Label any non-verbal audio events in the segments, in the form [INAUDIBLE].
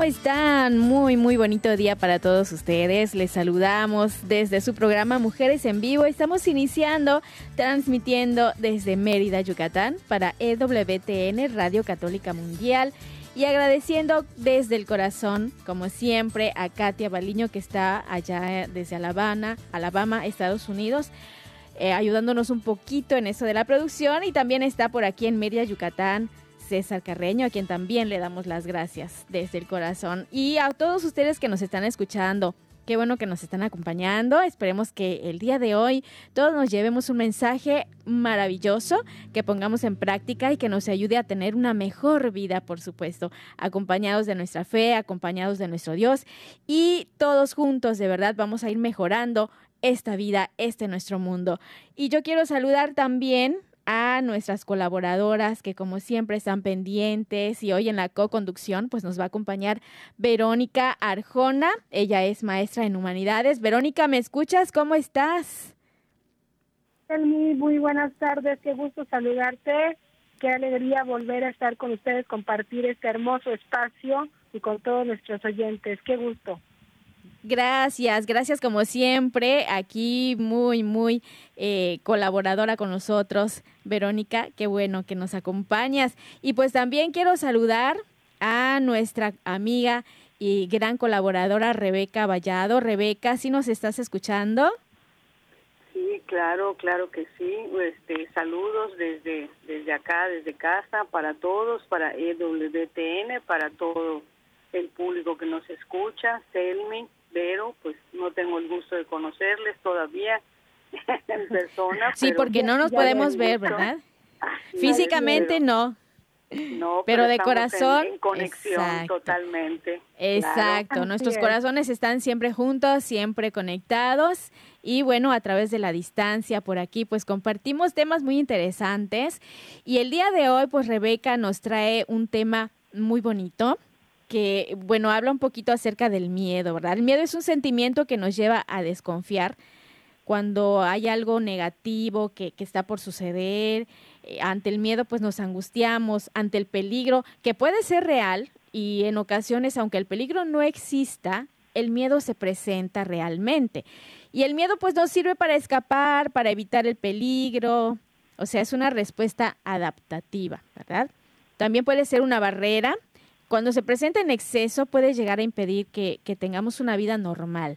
¿cómo están? Muy, muy bonito día para todos ustedes. Les saludamos desde su programa Mujeres en Vivo. Estamos iniciando, transmitiendo desde Mérida, Yucatán, para EWTN, Radio Católica Mundial. Y agradeciendo desde el corazón, como siempre, a Katia Baliño, que está allá desde Alabama, Alabama, Estados Unidos. eh, ayudándonos un poquito en eso de la producción y también está por aquí en Mérida, Yucatán, César Carreño, a quien también le damos las gracias desde el corazón. Y a todos ustedes que nos están escuchando, qué bueno que nos están acompañando. Esperemos que el día de hoy todos nos llevemos un mensaje maravilloso, que pongamos en práctica y que nos ayude a tener una mejor vida, por supuesto, acompañados de nuestra fe, acompañados de nuestro Dios y todos juntos, de verdad, vamos a ir mejorando esta vida, este nuestro mundo. Y yo quiero saludar también a nuestras colaboradoras que como siempre están pendientes y hoy en la co-conducción pues nos va a acompañar Verónica Arjona, ella es maestra en humanidades. Verónica, ¿me escuchas? ¿Cómo estás? Muy, muy buenas tardes, qué gusto saludarte, qué alegría volver a estar con ustedes, compartir este hermoso espacio y con todos nuestros oyentes, qué gusto. Gracias, gracias como siempre, aquí muy, muy eh, colaboradora con nosotros, Verónica, qué bueno que nos acompañas. Y pues también quiero saludar a nuestra amiga y gran colaboradora Rebeca Vallado. Rebeca, ¿sí nos estás escuchando? Sí, claro, claro que sí. Este, saludos desde desde acá, desde casa, para todos, para EWTN, para todo el público que nos escucha. Selmi, Vero, pues no tengo el gusto de conocerles todavía [LAUGHS] en persona. Sí, pero porque no nos podemos ver. ¿verdad? [LAUGHS] Físicamente pero- no. No, pero de en- corazón, En, conexión exacto. totalmente. Exacto, nuestros es. corazones están siempre juntos, siempre conectados y bueno, a través de la distancia por aquí pues compartimos temas muy interesantes y el día de hoy pues Rebeca nos trae un tema muy bonito que bueno, habla un poquito acerca del miedo, ¿verdad? El miedo es un sentimiento que nos lleva a desconfiar cuando hay algo negativo que, que está por suceder, eh, ante el miedo pues nos angustiamos, ante el peligro que puede ser real y en ocasiones aunque el peligro no exista, el miedo se presenta realmente. Y el miedo pues nos sirve para escapar, para evitar el peligro, o sea, es una respuesta adaptativa, ¿verdad? También puede ser una barrera. Cuando se presenta en exceso puede llegar a impedir que, que tengamos una vida normal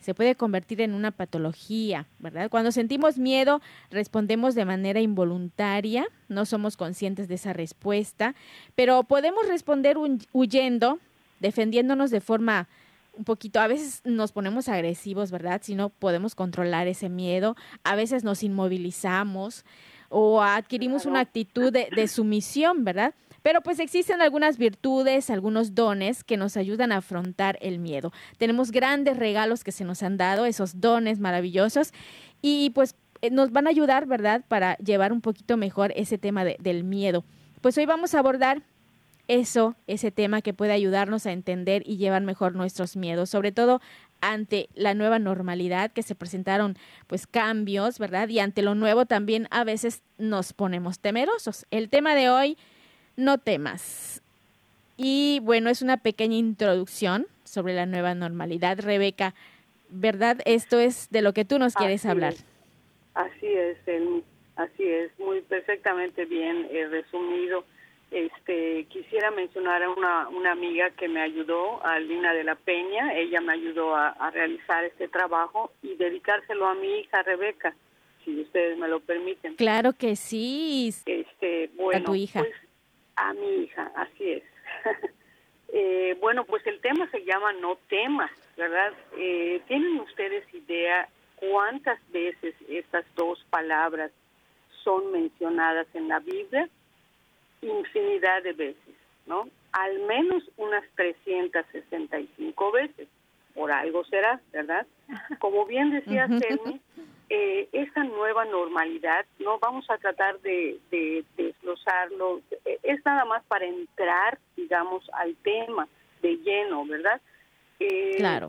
se puede convertir en una patología, ¿verdad? Cuando sentimos miedo, respondemos de manera involuntaria, no somos conscientes de esa respuesta, pero podemos responder hu- huyendo, defendiéndonos de forma un poquito, a veces nos ponemos agresivos, ¿verdad? Si no podemos controlar ese miedo, a veces nos inmovilizamos o adquirimos una actitud de, de sumisión, ¿verdad? Pero pues existen algunas virtudes, algunos dones que nos ayudan a afrontar el miedo. Tenemos grandes regalos que se nos han dado, esos dones maravillosos, y pues eh, nos van a ayudar, ¿verdad?, para llevar un poquito mejor ese tema de- del miedo. Pues hoy vamos a abordar eso, ese tema que puede ayudarnos a entender y llevar mejor nuestros miedos, sobre todo ante la nueva normalidad que se presentaron pues cambios, ¿verdad? Y ante lo nuevo también a veces nos ponemos temerosos. El tema de hoy, no temas. Y bueno, es una pequeña introducción sobre la nueva normalidad. Rebeca, ¿verdad? Esto es de lo que tú nos quieres Así hablar. es. Así es, así es, muy perfectamente bien eh, resumido este, quisiera mencionar a una, una amiga que me ayudó, a Lina de la Peña. Ella me ayudó a, realizar este trabajo y dedicárselo a mi hija Rebeca, si ustedes me lo permiten. Claro que sí. Este, bueno, a tu hija. Pues, a mi hija, así es. [LAUGHS] eh, bueno, pues el tema se llama No temas, ¿verdad? Eh, ¿Tienen ustedes idea cuántas veces estas dos palabras son mencionadas en la Biblia? infinidad de veces, ¿no? Al menos unas 365 veces. Por algo será, ¿verdad? Como bien decía Selmi, eh, esa nueva normalidad, no vamos a tratar de, desglosarlo, es nada más para entrar, digamos, al tema de lleno, ¿verdad? Eh, claro.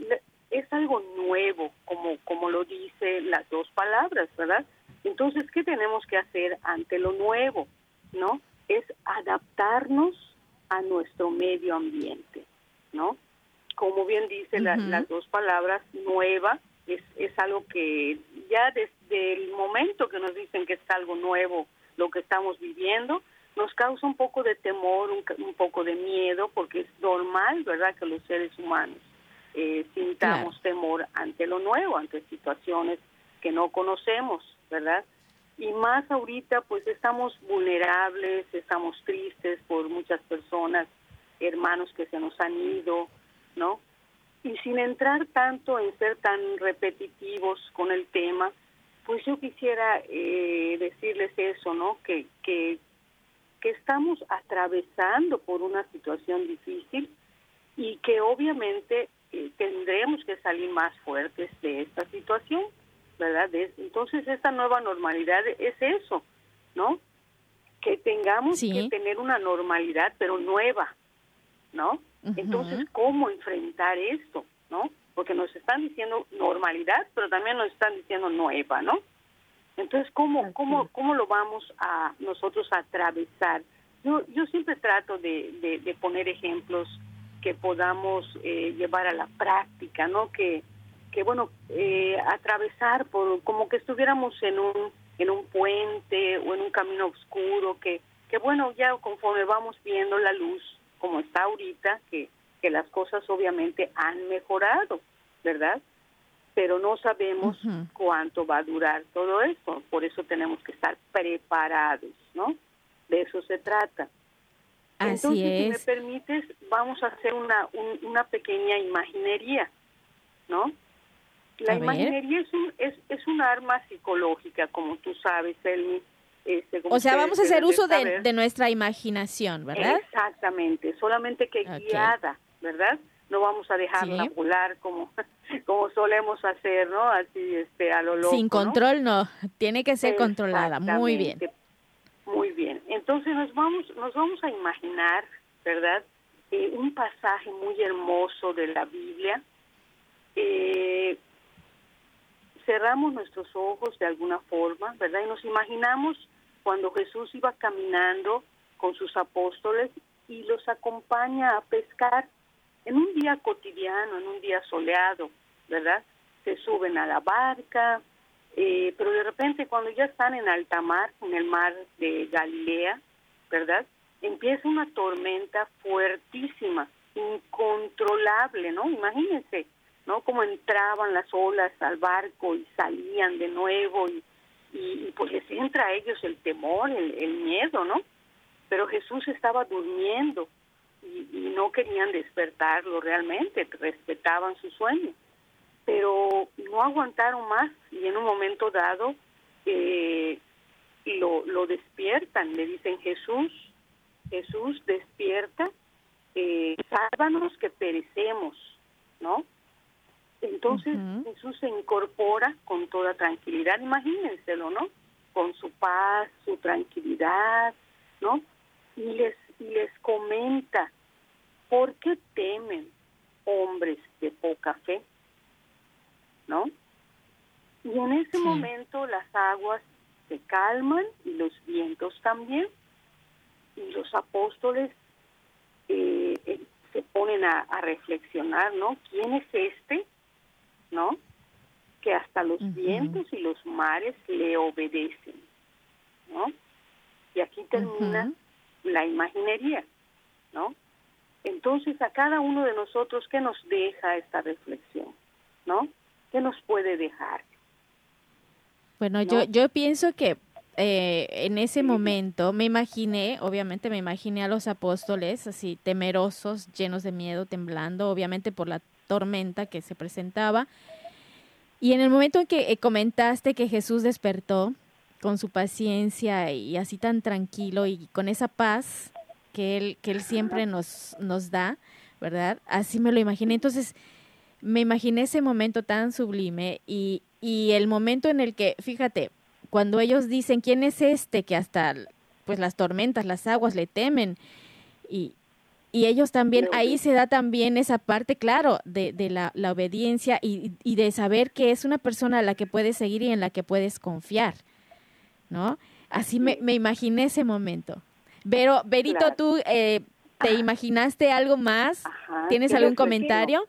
Es algo nuevo, como, como lo dice las dos palabras, ¿verdad? Entonces, ¿qué tenemos que hacer ante lo nuevo? ¿No? es adaptarnos a nuestro medio ambiente, ¿no? Como bien dice las dos palabras, nueva, es, es algo que ya desde el momento que nos dicen que es algo nuevo lo que estamos viviendo, nos causa un poco de temor, un, poco de miedo, porque es normal, ¿verdad?, que los seres humanos eh, sintamos temor ante lo nuevo, ante situaciones que no conocemos, ¿verdad? y más ahorita pues estamos vulnerables, estamos tristes por muchas personas, hermanos que se nos han ido, ¿no? Y sin entrar tanto en ser tan repetitivos con el tema, pues yo quisiera eh, decirles eso, ¿no? Que, que, que estamos atravesando por una situación difícil y que obviamente eh, tendremos que salir más fuertes de esta situación ¿verdad? Entonces esta nueva normalidad es eso, ¿no? Que tengamos que tener una normalidad, pero nueva, ¿no? Entonces, ¿cómo enfrentar esto, ¿no? Porque nos están diciendo normalidad, pero también nos están diciendo nueva, ¿no? Entonces, ¿cómo, cómo, cómo lo vamos a nosotros a atravesar? Yo, yo siempre trato de, de, poner ejemplos que podamos eh, llevar a la práctica, ¿no? Que, que bueno, eh, atravesar por como que estuviéramos en un en un puente o en un camino oscuro que que bueno, ya conforme vamos viendo la luz como está ahorita, que que las cosas obviamente han mejorado, ¿verdad? Pero no sabemos cuánto va a durar todo esto, por eso tenemos que estar preparados, ¿no? De eso se trata. Entonces, si me permites, vamos a hacer una, una pequeña imaginería, ¿no? La imaginería es un, es, es un arma psicológica, como tú sabes, Elmi. Este, o sea, vamos a hacer uso de, de, nuestra imaginación, ¿verdad? Exactamente, solamente que guiada, ¿verdad? No vamos a dejarla volar como, [LAUGHS] como solemos hacer, ¿no? Así, este, a lo loco. Sin control, no, tiene que ser controlada, muy bien. Muy bien, entonces nos vamos, nos vamos a imaginar, ¿verdad? Eh, un pasaje muy hermoso de la Biblia, eh, cerramos nuestros ojos de alguna forma, ¿verdad? Y nos imaginamos cuando Jesús iba caminando con sus apóstoles y los acompaña a pescar en un día cotidiano, en un día soleado, ¿verdad? Se suben a la barca, eh, pero de repente cuando ya están en alta mar, en el mar de Galilea, ¿verdad? Empieza una tormenta fuertísima, incontrolable, ¿no? Imagínense, ¿no? Como entraban las olas al barco y salían de nuevo y, y, pues les entra a ellos el temor, el, miedo, ¿no? Pero Jesús estaba durmiendo y, y, no querían despertarlo realmente, respetaban su sueño, pero no aguantaron más y en un momento dado eh, lo, lo despiertan, le dicen Jesús, Jesús despierta, eh, sálvanos que perecemos, ¿no? Entonces Jesús se incorpora con toda tranquilidad, imagínenselo, ¿no? Con su paz, su tranquilidad, ¿no? Y les, les comenta, ¿por qué temen hombres de poca fe? ¿No? Y en ese momento las aguas se calman y los vientos también. Y los apóstoles eh, eh, se ponen a, a reflexionar, ¿no? ¿Quién es este ¿no? Que hasta los vientos y los mares le obedecen, ¿no? Y aquí termina la imaginería, ¿no? Entonces, a cada uno de nosotros, ¿qué nos deja esta reflexión? ¿No? ¿Qué nos puede dejar? Bueno, yo, yo pienso que eh, en ese momento me imaginé, obviamente me imaginé a los apóstoles así temerosos, llenos de miedo, temblando, obviamente por la tormenta que se presentaba. Y en el momento en que eh, comentaste que Jesús despertó con su paciencia y así tan tranquilo y con esa paz que él, que él siempre nos, nos da, ¿verdad? Así me lo imaginé. Entonces, me imaginé ese momento tan sublime y, y el momento en el que, fíjate, cuando ellos dicen, ¿quién es este que hasta pues las tormentas, las aguas le temen? Y, y ellos también, ahí se da también esa parte, claro, de, de la, la, obediencia y, y, de saber que es una persona a la que puedes seguir y en la que puedes confiar, ¿no? Así me, me imaginé ese momento. Pero, Berito, ¿tú eh, te imaginaste algo más? ¿Tienes algún comentario?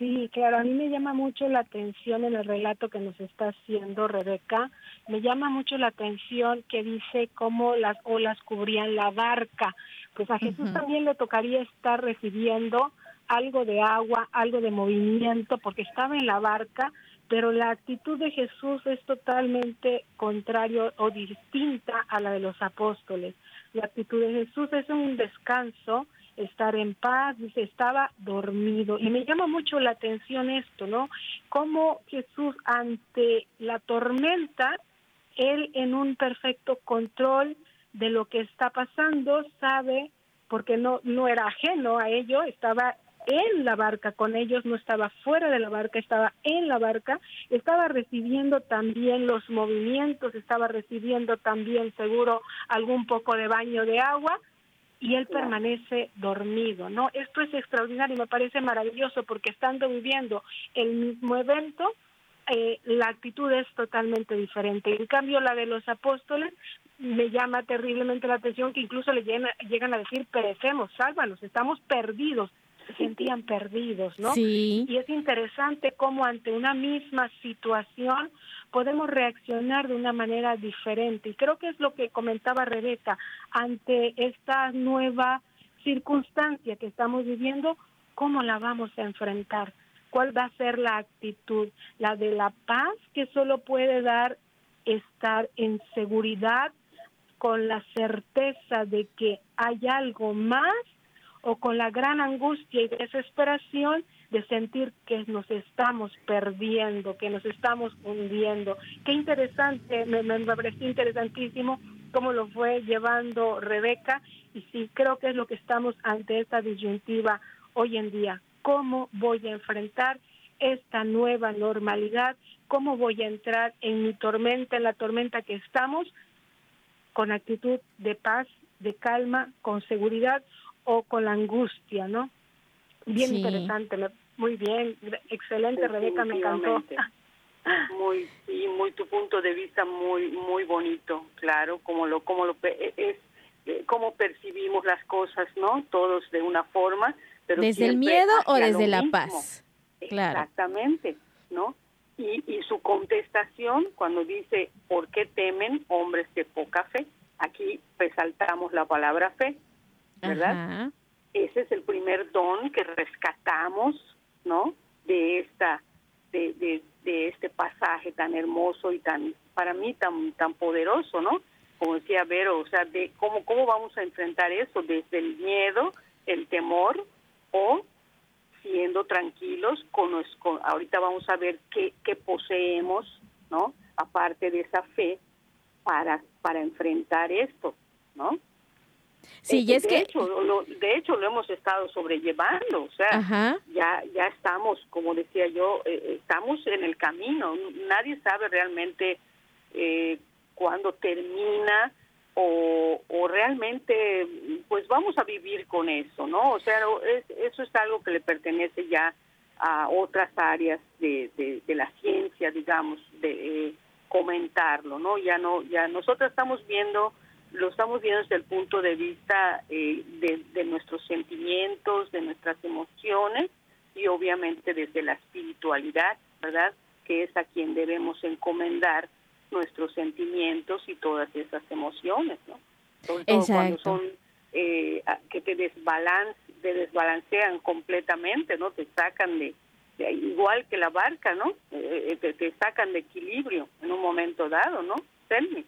Sí, claro, a mí me llama mucho la atención en el relato que nos está haciendo Rebeca, me llama mucho la atención que dice cómo las olas cubrían la barca, pues a Jesús también le tocaría estar recibiendo algo de agua, algo de movimiento, porque estaba en la barca, pero la actitud de Jesús es totalmente contrario o distinta a la de los apóstoles. La actitud de Jesús es un descanso, estar en paz, dice, estaba dormido. Y me llama mucho la atención esto, ¿no? Cómo Jesús ante la tormenta, él en un perfecto control de lo que está pasando, sabe, porque no, no era ajeno a ello, estaba en la barca con ellos, no estaba fuera de la barca, estaba en la barca, estaba recibiendo también los movimientos, estaba recibiendo también seguro algún poco de baño de agua, y él permanece dormido, ¿no? Esto es extraordinario, me parece maravilloso porque estando viviendo el mismo evento, eh, la actitud es totalmente diferente. En cambio, la de los apóstoles me llama terriblemente la atención que incluso le llegan, llegan a decir, perecemos, sálvanos, estamos perdidos, se sentían perdidos, ¿no? Sí. Y es interesante cómo ante una misma situación podemos reaccionar de una manera diferente. Y creo que es lo que comentaba Rebeca, ante esta nueva circunstancia que estamos viviendo, ¿cómo la vamos a enfrentar? ¿Cuál va a ser la actitud? La de la paz que solo puede dar estar en seguridad con la certeza de que hay algo más o con la gran angustia y desesperación de sentir que nos estamos perdiendo, que nos estamos hundiendo. Qué interesante, me, me pareció interesantísimo cómo lo fue llevando Rebeca y sí, creo que es lo que estamos ante esta disyuntiva hoy en día. ¿Cómo voy a enfrentar esta nueva normalidad? ¿Cómo voy a entrar en mi tormenta, en la tormenta que estamos, con actitud de paz, de calma, con seguridad o con la angustia, ¿no? Bien interesante, muy bien, excelente Rebeca, me encantó. Muy, y muy tu punto de vista muy, muy bonito, claro, como lo, como lo e, es, eh, cómo percibimos las cosas, ¿no? Todos de una forma, pero desde el miedo o desde la paz, claro. Exactamente, ¿no? Y, y su contestación cuando dice, ¿por qué temen hombres de poca fe? Aquí resaltamos la palabra fe, ¿verdad? Ese es el primer don que rescatamos, ¿no? De esta, de, de, de, este pasaje tan hermoso y tan, para mí tan, tan poderoso, ¿no? Como decía Vero, o sea, de cómo, cómo vamos a enfrentar eso desde el miedo, el temor o siendo tranquilos con, con ahorita vamos a ver qué, qué poseemos, ¿no? Aparte de esa fe para para enfrentar esto, ¿no? Sí, y es de que hecho, lo, de hecho lo hemos estado sobrellevando, o sea, ya ya estamos, como decía yo, eh, estamos en el camino. Nadie sabe realmente eh, cuándo termina o, realmente, pues vamos a vivir con eso, ¿no? O sea, eso es algo que le pertenece ya a otras áreas de, de, la ciencia, digamos, de eh, comentarlo, ¿no? Ya no, ya nosotros estamos viendo lo estamos viendo desde el punto de vista eh, de, nuestros sentimientos, de nuestras emociones y obviamente desde la espiritualidad, ¿verdad? Que es a quien debemos encomendar nuestros sentimientos y todas esas emociones, ¿no? Sobre todo cuando son eh, que te, desbalance, te desbalancean completamente, ¿no? Te sacan de, igual que la barca, ¿no? Eh, te, te, sacan de equilibrio en un momento dado, ¿no? Selmi.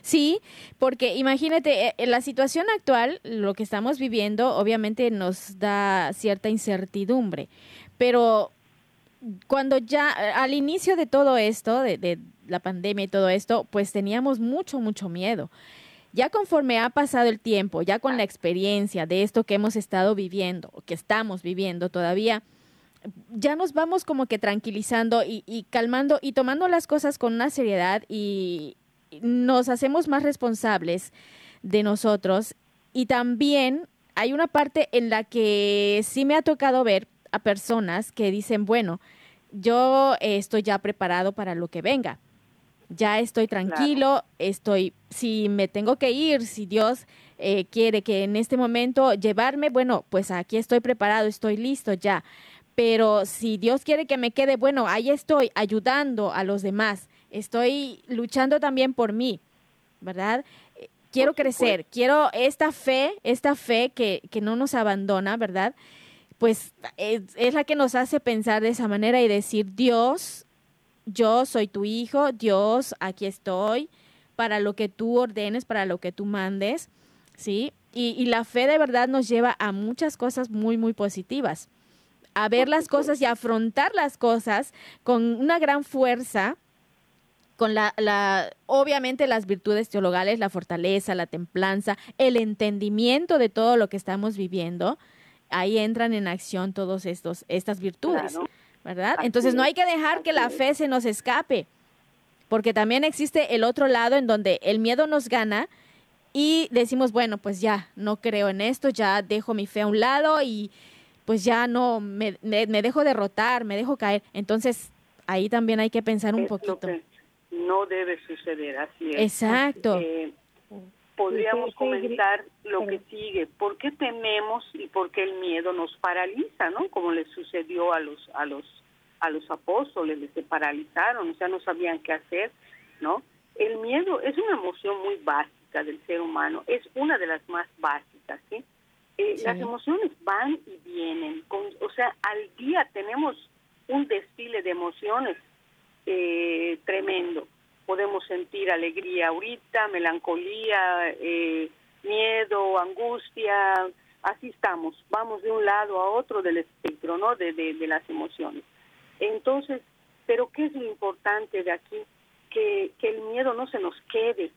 Sí, porque imagínate, en la situación actual, lo que estamos viviendo, obviamente nos da cierta incertidumbre, pero cuando ya al inicio de todo esto, de, de, la pandemia y todo esto, pues teníamos mucho, mucho miedo. Ya conforme ha pasado el tiempo, ya con la experiencia de esto que hemos estado viviendo, o que estamos viviendo todavía, ya nos vamos como que tranquilizando y, y calmando y tomando las cosas con una seriedad y nos hacemos más responsables de nosotros. Y también hay una parte en la que sí me ha tocado ver a personas que dicen, bueno, yo estoy ya preparado para lo que venga. Ya estoy tranquilo, estoy, si me tengo que ir, si Dios eh, quiere que en este momento llevarme, bueno, pues aquí estoy preparado, estoy listo ya. Pero si Dios quiere que me quede, bueno, ahí estoy ayudando a los demás, estoy luchando también por mí, ¿verdad? Quiero crecer, quiero esta fe, esta fe que, que no nos abandona, ¿verdad? Pues es, la que nos hace pensar de esa manera y decir, Dios, yo soy tu hijo, Dios, aquí estoy para lo que tú ordenes, para lo que tú mandes, ¿sí? Y, y la fe de verdad nos lleva a muchas cosas muy, muy positivas, a ver las cosas y afrontar las cosas con una gran fuerza, con la, la, obviamente las virtudes teologales, la fortaleza, la templanza, el entendimiento de todo lo que estamos viviendo, ahí entran en acción todos estos estas virtudes, claro. ¿verdad? Entonces no hay que dejar que la fe se nos escape, porque también existe el otro lado en donde el miedo nos gana y decimos, bueno, pues ya no creo en esto, ya dejo mi fe a un lado y pues ya no me, me, me dejo derrotar, me dejo caer. Entonces ahí también hay que pensar un es poquito. no debe suceder así. Es. Exacto. Eh, podríamos comentar lo que sigue. ¿Por qué tememos y por qué el miedo nos paraliza, no? Como le sucedió a los a los a los apóstoles, les se paralizaron, o sea, no sabían qué hacer, ¿no? El miedo es una emoción muy básica del ser humano, es una de las más básicas, ¿sí? Eh, sí. Las emociones van y vienen, con, o sea, al día tenemos un desfile de emociones eh, tremendo podemos sentir alegría ahorita, melancolía, eh, miedo, angustia, así estamos, vamos de un lado a otro del espectro, ¿no? De, de, de, las emociones. Entonces, pero ¿qué es lo importante de aquí? Que, que el miedo no se nos quede,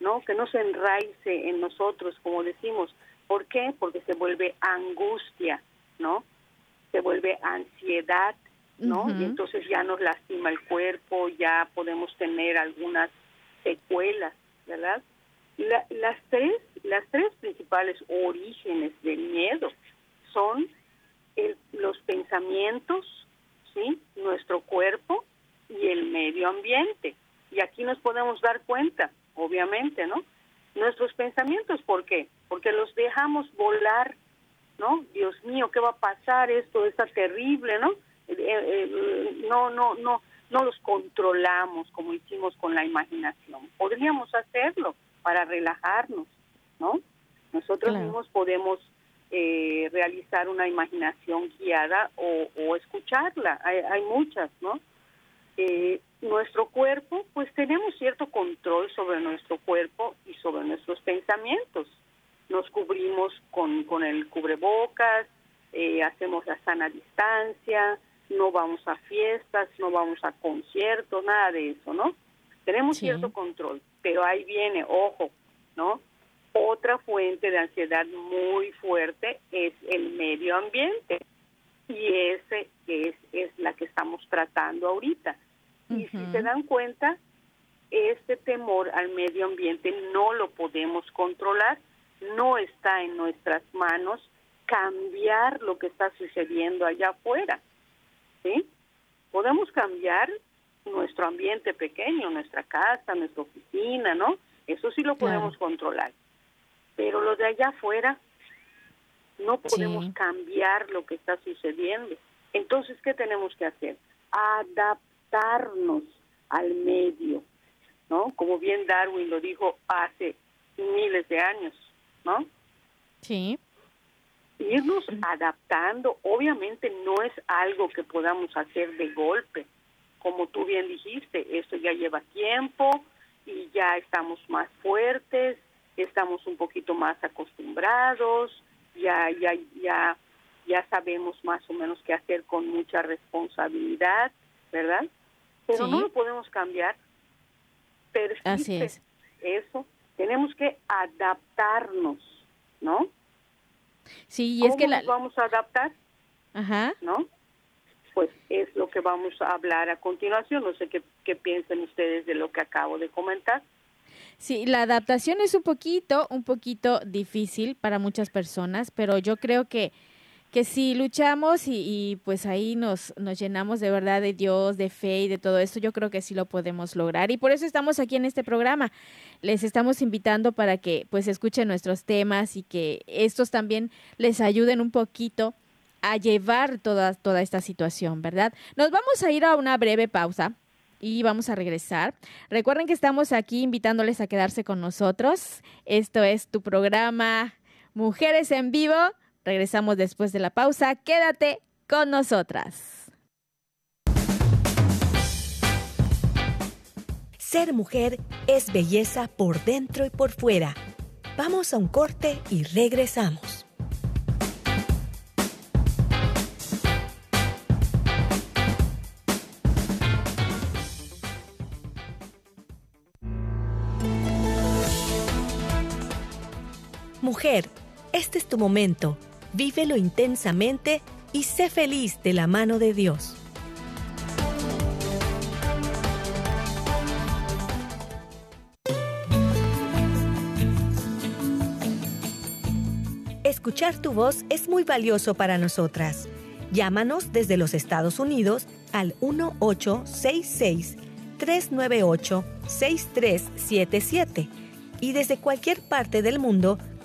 ¿no? Que no se enraice en nosotros, como decimos. ¿Por qué? Porque se vuelve angustia, ¿no? Se vuelve ansiedad, ¿no? Uh -huh. Y entonces ya nos lastima el cuerpo, ya podemos tener algunas secuelas, ¿verdad? La, las tres, las tres principales orígenes del miedo son el, los pensamientos, sí, nuestro cuerpo y el medio ambiente. Y aquí nos podemos dar cuenta, obviamente, ¿no? Nuestros pensamientos, ¿por qué? Porque los dejamos volar, ¿no? Dios mío, ¿qué va a pasar? Esto está terrible, ¿no? Eh, eh, no, no, no, no los controlamos como hicimos con la imaginación. Podríamos hacerlo para relajarnos, ¿no? Nosotros claro. mismos podemos eh, realizar una imaginación guiada o, o escucharla. Hay, hay, muchas, ¿no? Eh, nuestro cuerpo, pues tenemos cierto control sobre nuestro cuerpo y sobre nuestros pensamientos. Nos cubrimos con, con el cubrebocas, eh, hacemos la sana distancia, no vamos a fiestas, no vamos a conciertos, nada de eso, ¿no? Tenemos sí. cierto control, pero ahí viene, ojo, ¿no? Otra fuente de ansiedad muy fuerte es el medio ambiente y ese es, es la que estamos tratando ahorita. Uh -huh. Y si se dan cuenta, este temor al medio ambiente no lo podemos controlar, no está en nuestras manos cambiar lo que está sucediendo allá afuera. ¿Sí? Podemos cambiar nuestro ambiente pequeño, nuestra casa, nuestra oficina, ¿no? Eso sí lo podemos claro. controlar. Pero lo de allá afuera no podemos sí. cambiar lo que está sucediendo. Entonces, ¿qué tenemos que hacer? Adaptarnos al medio, ¿no? Como bien Darwin lo dijo hace miles de años, ¿no? Sí. Irnos adaptando, obviamente no es algo que podamos hacer de golpe. Como tú bien dijiste, esto ya lleva tiempo y ya estamos más fuertes, estamos un poquito más acostumbrados, ya ya ya ya sabemos más o menos qué hacer con mucha responsabilidad, ¿verdad? Pero no lo podemos cambiar. Así es. eso. Tenemos que adaptarnos, ¿no? Sí, y es que la... nos vamos a adaptar? Ajá. ¿No? Pues es lo que vamos a hablar a continuación. No sé qué, qué piensan ustedes de lo que acabo de comentar. Sí, la adaptación es un poquito, un poquito difícil para muchas personas, pero yo creo que que si luchamos y, pues ahí nos, nos llenamos de verdad de Dios, de fe y de todo esto, yo creo que sí lo podemos lograr. Y por eso estamos aquí en este programa. Les estamos invitando para que pues escuchen nuestros temas y que estos también les ayuden un poquito a llevar toda, toda esta situación, ¿verdad? Nos vamos a ir a una breve pausa y vamos a regresar. Recuerden que estamos aquí invitándoles a quedarse con nosotros. Esto es tu programa Mujeres en Vivo Regresamos después de la pausa. Quédate con nosotras. Ser mujer es belleza por dentro y por fuera. Vamos a un corte y regresamos. Mujer, este es tu momento vívelo intensamente y sé feliz de la mano de Dios. Escuchar tu voz es muy valioso para nosotras. Llámanos desde los Estados Unidos al 1866-398-6377 y desde cualquier parte del mundo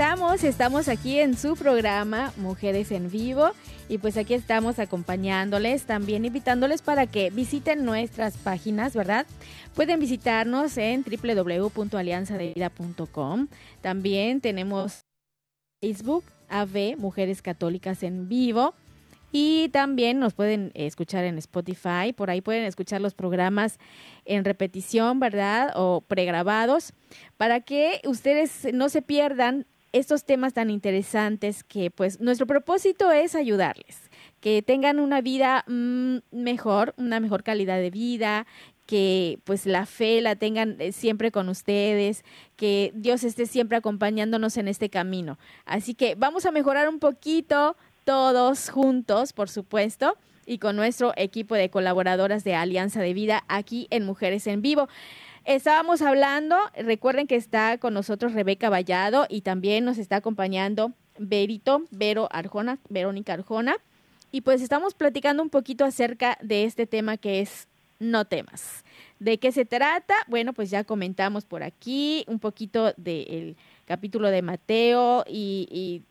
Regresamos, estamos aquí en su programa Mujeres en Vivo y pues aquí estamos acompañándoles, también invitándoles para que visiten nuestras páginas, ¿verdad? Pueden visitarnos en www.alianzadevida.com. También tenemos Facebook, AV, Mujeres Católicas en Vivo. Y también nos pueden escuchar en Spotify, por ahí pueden escuchar los programas en repetición, ¿verdad? O pregrabados, para que ustedes no se pierdan estos temas tan interesantes que pues nuestro propósito es ayudarles, que tengan una vida mm, mejor, una mejor calidad de vida, que pues la fe la tengan eh, siempre con ustedes, que Dios esté siempre acompañándonos en este camino. Así que vamos a mejorar un poquito todos juntos, por supuesto, y con nuestro equipo de colaboradoras de Alianza de Vida aquí en Mujeres en Vivo. Estábamos hablando, recuerden que está con nosotros Rebeca Vallado y también nos está acompañando Berito, Vero Arjona, Verónica Arjona. Y pues estamos platicando un poquito acerca de este tema que es no temas. ¿De qué se trata? Bueno, pues ya comentamos por aquí un poquito del capítulo de Mateo y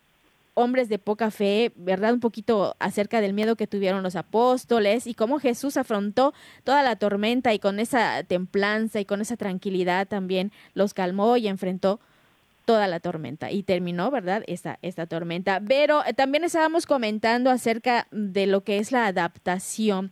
hombres de poca fe, ¿verdad? Un poquito acerca del miedo que tuvieron los apóstoles y cómo Jesús afrontó toda la tormenta y con esa templanza y con esa tranquilidad también los calmó y enfrentó toda la tormenta y terminó, ¿verdad? Esta, esta tormenta. Pero eh, también estábamos comentando acerca de lo que es la adaptación.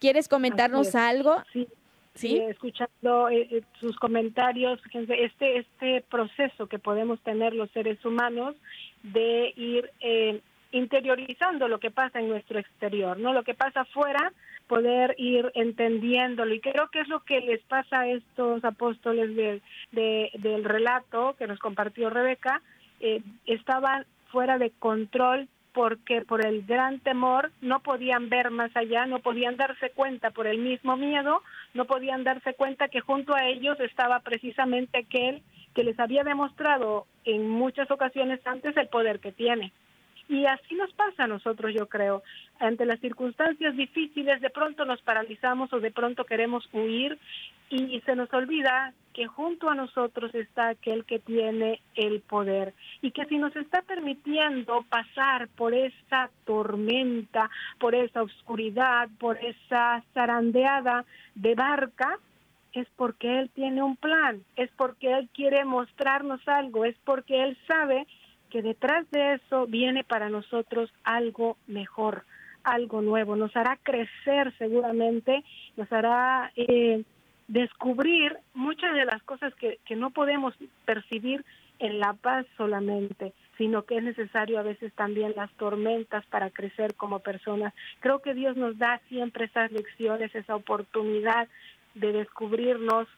¿Quieres comentarnos algo? Sí. ¿Sí? escuchando eh, eh, sus comentarios, fíjense, este, este proceso que podemos tener los seres humanos de ir eh, interiorizando lo que pasa en nuestro exterior, ¿no? Lo que pasa afuera, poder ir entendiéndolo. Y creo que es lo que les pasa a estos apóstoles de, del relato que nos compartió Rebeca, eh, estaban fuera de control porque por el gran temor no podían ver más allá, no podían darse cuenta por el mismo miedo, no podían darse cuenta que junto a ellos estaba precisamente aquel que les había demostrado en muchas ocasiones antes el poder que tiene. Y así nos pasa a nosotros, yo creo. Ante las circunstancias difíciles, de pronto nos paralizamos o de pronto queremos huir y se nos olvida que junto a nosotros está aquel que tiene el poder y que si nos está permitiendo pasar por esa tormenta, por esa oscuridad, por esa zarandeada de barca, es porque Él tiene un plan, es porque Él quiere mostrarnos algo, es porque Él sabe que detrás de eso viene para nosotros algo mejor, algo nuevo, nos hará crecer seguramente, nos hará eh, descubrir muchas de las cosas que, que no podemos percibir en la paz solamente, sino que es necesario a veces también las tormentas para crecer como personas. Creo que Dios nos da siempre esas lecciones, esa oportunidad de descubrirnos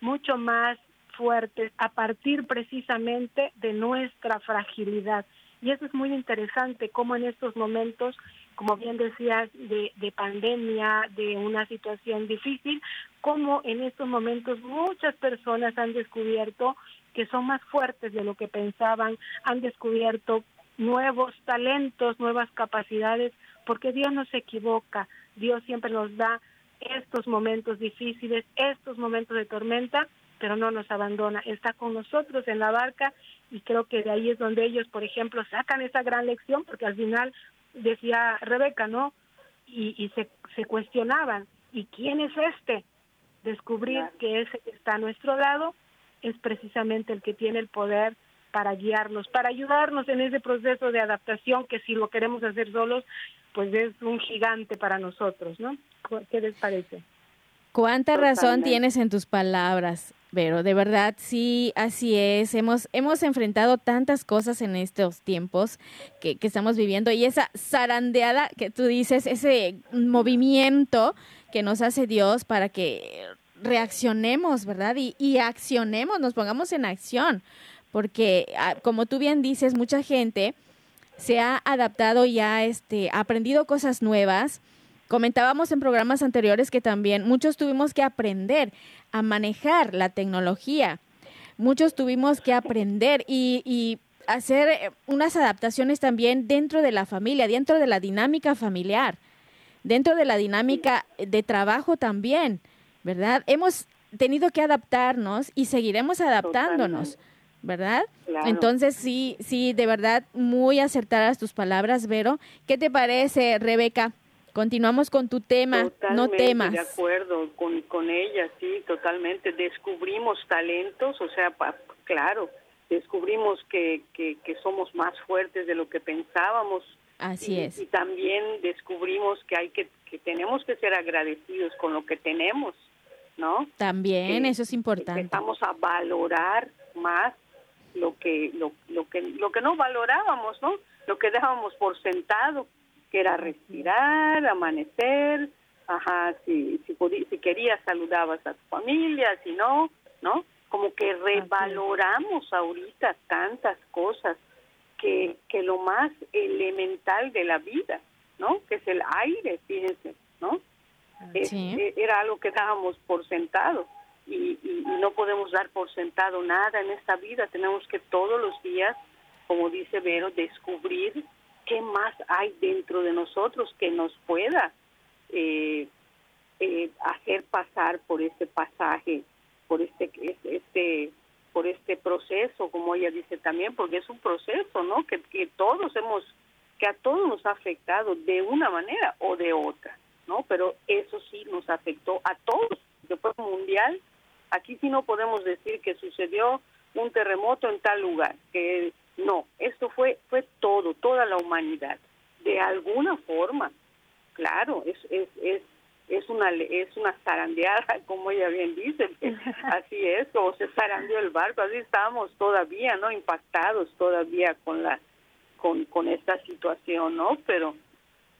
mucho más fuertes a partir precisamente de nuestra fragilidad. Y eso es muy interesante, como en estos momentos, como bien decías, de, de pandemia, de una situación difícil, como en estos momentos muchas personas han descubierto que son más fuertes de lo que pensaban, han descubierto nuevos talentos, nuevas capacidades, porque Dios no se equivoca, Dios siempre nos da estos momentos difíciles, estos momentos de tormenta, pero no nos abandona, está con nosotros en la barca y creo que de ahí es donde ellos, por ejemplo, sacan esa gran lección, porque al final decía Rebeca, ¿no? Y, y se, se cuestionaban, ¿y quién es este? Descubrir que ese que está a nuestro lado es precisamente el que tiene el poder para guiarnos, para ayudarnos en ese proceso de adaptación que si lo queremos hacer solos, pues es un gigante para nosotros, ¿no? ¿Qué les parece? Cuánta razón tienes en tus palabras, pero de verdad sí, así es. Hemos, hemos enfrentado tantas cosas en estos tiempos que, que estamos viviendo y esa zarandeada que tú dices, ese movimiento que nos hace Dios para que reaccionemos, ¿verdad? Y, y accionemos, nos pongamos en acción, porque ah, como tú bien dices, mucha gente se ha adaptado y ha este, aprendido cosas nuevas Comentábamos en programas anteriores que también muchos tuvimos que aprender a manejar la tecnología, muchos tuvimos que aprender y, hacer eh, unas adaptaciones también dentro de la familia, dentro de la dinámica familiar, dentro de la dinámica de trabajo también, ¿verdad? Hemos tenido que adaptarnos y seguiremos adaptándonos. ¿verdad? Entonces, sí, sí, de verdad, muy acertadas tus palabras, Vero. ¿Qué te parece, Rebeca? Continuamos con tu tema, no temas. De acuerdo con, con ella, sí, totalmente. Descubrimos talentos, o sea, claro, descubrimos que, que, somos más fuertes de lo que pensábamos. Así es. Y también descubrimos que hay que, que tenemos que ser agradecidos con lo que tenemos, ¿no? También, eso es importante. Empezamos a valorar más lo que, lo, lo que, lo que no valorábamos, ¿no? Lo que dejábamos por sentado que era respirar, amanecer, ajá, si, si, si querías saludabas a tu familia, si no, ¿no? Como que revaloramos ahorita tantas cosas que, que lo más elemental de la vida, ¿no? Que es el aire, fíjense, ¿no? E, era algo que dábamos por sentado y, y no podemos dar por sentado nada en esta vida, tenemos que todos los días, como dice Vero, descubrir qué más hay dentro de nosotros que nos pueda eh, eh, hacer pasar por este pasaje, por este, este, por este proceso, como ella dice también, porque es un proceso, ¿no? Que, todos hemos, que a todos nos ha afectado de una manera o de otra, ¿no? Pero eso sí nos afectó a todos, después mundial. Aquí sí no podemos decir que sucedió un terremoto en tal lugar, que no, esto fue fue todo, toda la humanidad, de alguna forma. Claro, es es es es una es una zarandeada, [LAUGHS] como ella bien dice, [LAUGHS] así es, o se zarandeó el barco, así estamos todavía, ¿no? Impactados todavía con la con con esta situación, ¿no? Pero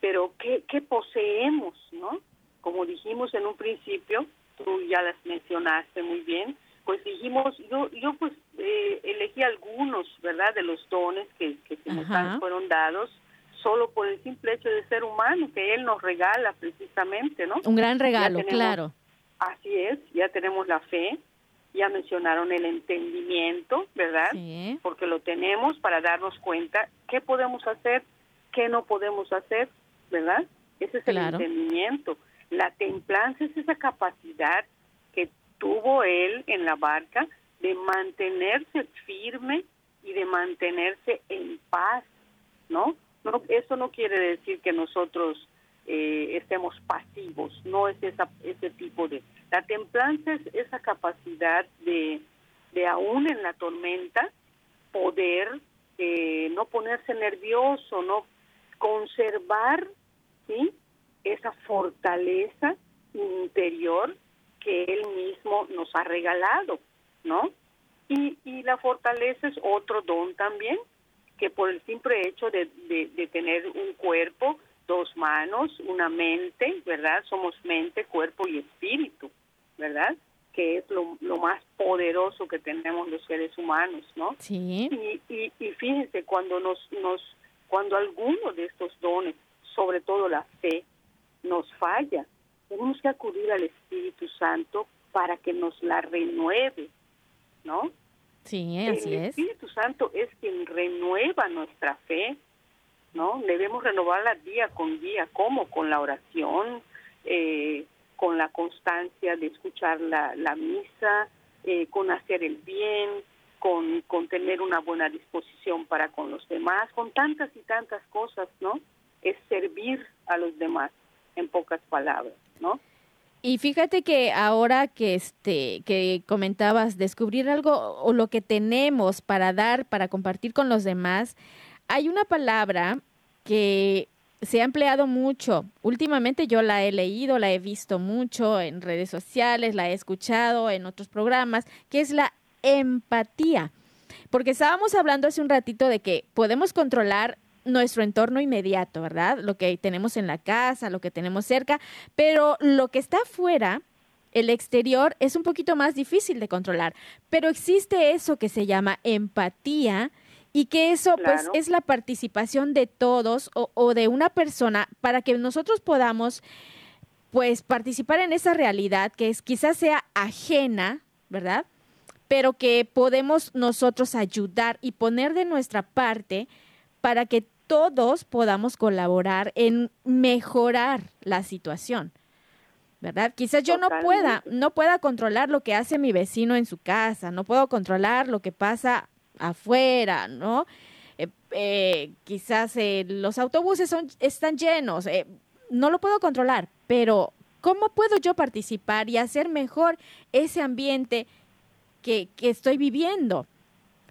pero qué qué poseemos, ¿no? Como dijimos en un principio, tú ya las mencionaste muy bien, pues dijimos, yo, yo pues eh, elegí algunos, ¿verdad?, de los dones que, que se nos fueron dados, solo por el simple hecho de ser humano que Él nos regala precisamente, ¿no? Un gran regalo, claro. Así es, ya tenemos la fe, ya mencionaron el entendimiento, ¿verdad? Sí. Porque lo tenemos para darnos cuenta qué podemos hacer, qué no podemos hacer, ¿verdad? Ese es el entendimiento. La templanza es esa capacidad tuvo él en la barca de mantenerse firme y de mantenerse en paz, ¿no? no eso no quiere decir que nosotros eh, estemos pasivos, no es esa, ese tipo de... La templanza es esa capacidad de, de aún en la tormenta, poder eh, no ponerse nervioso, no conservar, ¿sí? Esa fortaleza interior que él mismo nos ha regalado, ¿no? Y, y la fortaleza es otro don también, que por el simple hecho de, de, tener un cuerpo, dos manos, una mente, ¿verdad? Somos mente, cuerpo y espíritu, ¿verdad? Que es lo, lo más poderoso que tenemos los seres humanos, ¿no? Sí. Y, y, y fíjense, cuando nos, nos, cuando alguno de estos dones, sobre todo la fe, nos falla, tenemos que acudir al Espíritu Santo para que nos la renueve, ¿no? Sí, así el es. Espíritu Santo es quien renueva nuestra fe, ¿no? Debemos renovarla día con día, ¿cómo? Con la oración, eh, con la constancia de escuchar la, la misa, eh, con hacer el bien, con, con tener una buena disposición para con los demás, con tantas y tantas cosas, ¿no? Es servir a los demás, en pocas palabras, ¿no? Y fíjate que ahora que este que comentabas descubrir algo o lo que tenemos para dar, para compartir con los demás, hay una palabra que se ha empleado mucho. Últimamente yo la he leído, la he visto mucho en redes sociales, la he escuchado en otros programas, que es la empatía. Porque estábamos hablando hace un ratito de que podemos controlar nuestro entorno inmediato, ¿verdad? Lo que tenemos en la casa, lo que tenemos cerca, pero lo que está afuera, el exterior, es un poquito más difícil de controlar. Pero existe eso que se llama empatía y que eso pues es la participación de todos o, o de una persona para que nosotros podamos pues participar en esa realidad que es quizás sea ajena, ¿verdad? Pero que podemos nosotros ayudar y poner de nuestra parte para que todos podamos colaborar en mejorar la situación. ¿Verdad? Quizás yo no pueda, no pueda controlar lo que hace mi vecino en su casa, no puedo controlar lo que pasa afuera, ¿no? Eh, eh, quizás eh, los autobuses son, están llenos, no lo puedo controlar, pero ¿cómo puedo yo participar y hacer mejor ese ambiente que, que estoy viviendo?